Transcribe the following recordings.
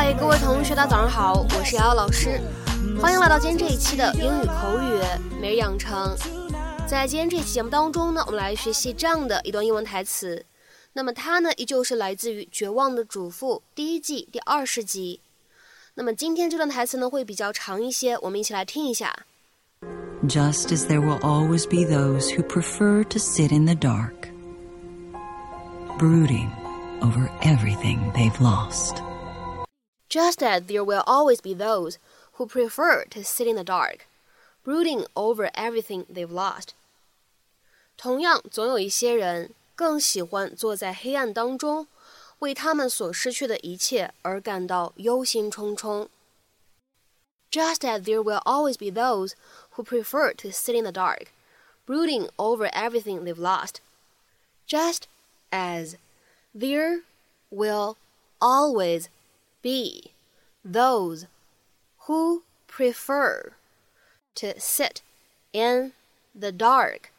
嗨，各位同学，大家早上好，我是瑶瑶老师，欢迎来到今天这一期的英语口语每日养成。在今天这期节目当中呢，我们来学习这样的一段英文台词。那么它呢，依旧是来自于《绝望的主妇》第一季第二十集。那么今天这段台词呢，会比较长一些，我们一起来听一下。Just as there will always be those who prefer to sit in the dark, brooding over everything they've lost. Just as there will always be those who prefer to sit in the dark, brooding over everything they've lost. 同样，总有一些人更喜欢坐在黑暗当中，为他们所失去的一切而感到忧心忡忡。Just as there will always be those who prefer to sit in the dark, brooding over everything they've lost. Just as there will always be those who prefer to sit in the dark,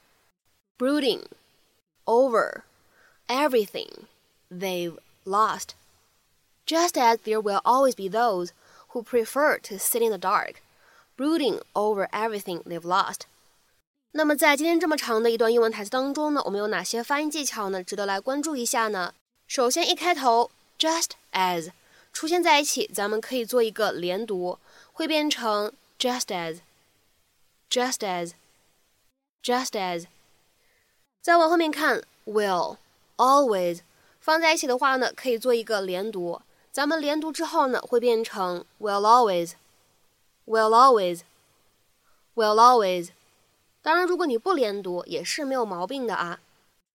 brooding over everything they've lost. Just as there will always be those who prefer to sit in the dark, brooding over everything they've lost. 那么在今天这么长的一段英文台词当中呢，我们有哪些发音技巧呢？值得来关注一下呢？首先，一开头 just as 出现在一起，咱们可以做一个连读，会变成 just as，just as，just as。再往后面看，will always 放在一起的话呢，可以做一个连读。咱们连读之后呢，会变成 will always，will always，will always。当然，如果你不连读，也是没有毛病的啊。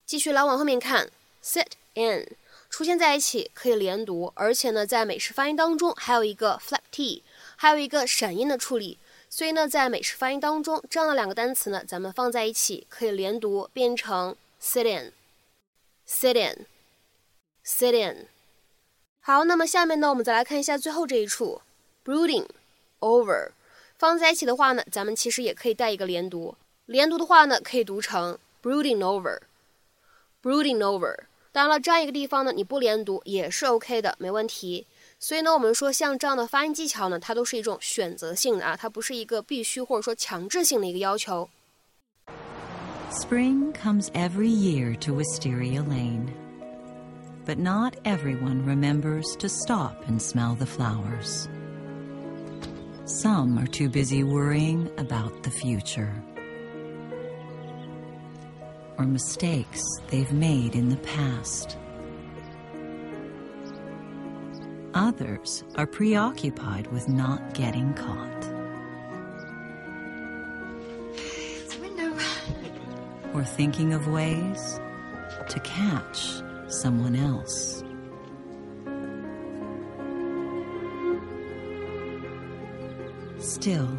继续来往后面看，sit in 出现在一起可以连读，而且呢，在美式发音当中还有一个 flap t，还有一个闪音的处理。所以呢，在美式发音当中，这样的两个单词呢，咱们放在一起可以连读，变成 sit in，sit in，sit in。好，那么下面呢，我们再来看一下最后这一处，brooding over，放在一起的话呢，咱们其实也可以带一个连读，连读的话呢，可以读成 brooding over，brooding over。当然了，这样一个地方呢，你不连读也是 OK 的，没问题。所以呢，我们说像这样的发音技巧呢，它都是一种选择性的啊，它不是一个必须或者说强制性的一个要求。Spring comes every year to Wisteria Lane. But not everyone remembers to stop and smell the flowers. Some are too busy worrying about the future or mistakes they've made in the past. Others are preoccupied with not getting caught. It's a window. Or thinking of ways to catch someone else. Still,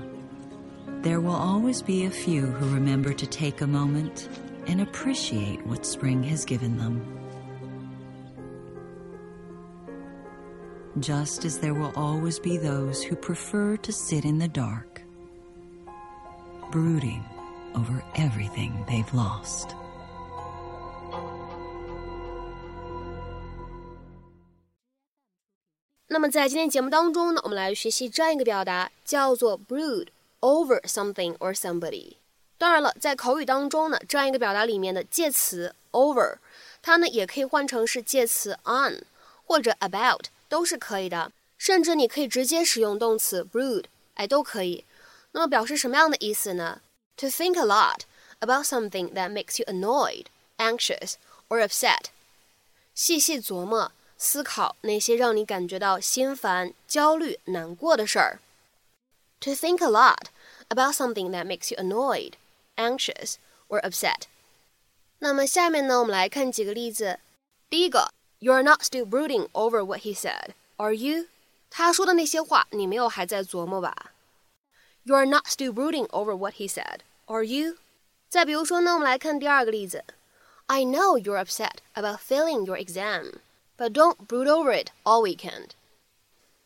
there will always be a few who remember to take a moment and appreciate what spring has given them. Just as there will always be those who prefer to sit in the dark, brooding over everything they've lost. over something or somebody。当然了，在口语当中呢，这样一个表达里面的介词 over，它呢也可以换成是介词 on 或者 about 都是可以的，甚至你可以直接使用动词 brood，哎，都可以。那么表示什么样的意思呢？To think a lot about something that makes you annoyed, anxious or upset。细细琢磨。思考那些让你感觉到心烦、焦虑、难过的事儿。To think a lot about something that makes you annoyed, anxious, or upset。那么下面呢，我们来看几个例子。第一个，You're not still brooding over what he said, are you？他说的那些话，你没有还在琢磨吧？You're not still brooding over what he said, are you？再比如说呢，我们来看第二个例子。I know you're upset about failing your exam. But don't brood over it all weekend。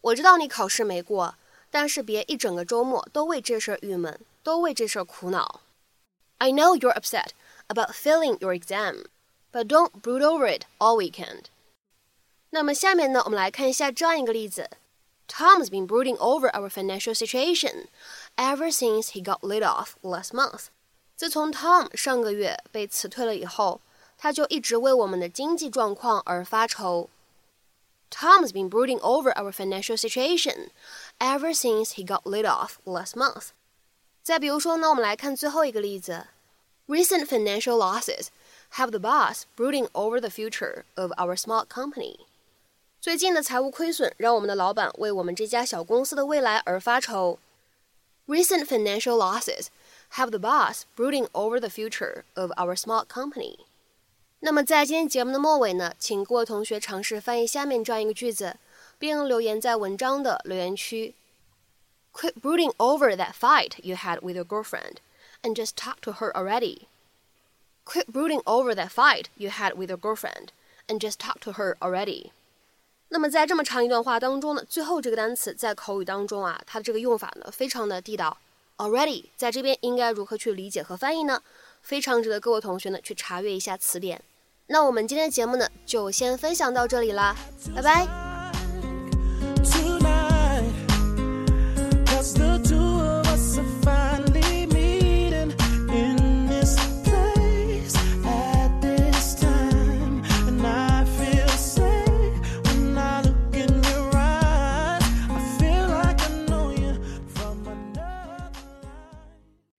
我知道你考试没过，但是别一整个周末都为这事儿郁闷，都为这事儿苦恼。 I know you're upset about failing your exam, but don't brood over it all weekend。那么下面呢，我们来看一下这样一个例子 Tom's been brooding over our financial situation ever since he got laid off last month. 自从 Tom 上个月被辞退了以后，他就一直为我们的经济状况而发愁。Tom's been brooding over our financial situation ever since he got laid off last month. 再比如说呢，我们来看最后一个例子：Recent financial losses have the boss brooding over the future of our small company. 最近的财务亏损让我们的老板为我们这家小公司的未来而发愁。Recent financial losses have the boss brooding over the future of our small company. 那么在今天节目的末尾呢，请各位同学尝试翻译下面这样一个句子，并留言在文章的留言区。 Quit brooding over that fight you had with your girlfriend, and just talk to her already. Quit brooding over that fight you had with your girlfriend, and just talk to her already. 那么在这么长一段话当中呢，最后这个单词在口语当中啊，它的这个用法呢非常的地道。Already 在这边应该如何去理解和翻译呢？非常值得各位同学呢去查阅一下词典。那我们今天的节目呢就先分享到这里啦，拜拜。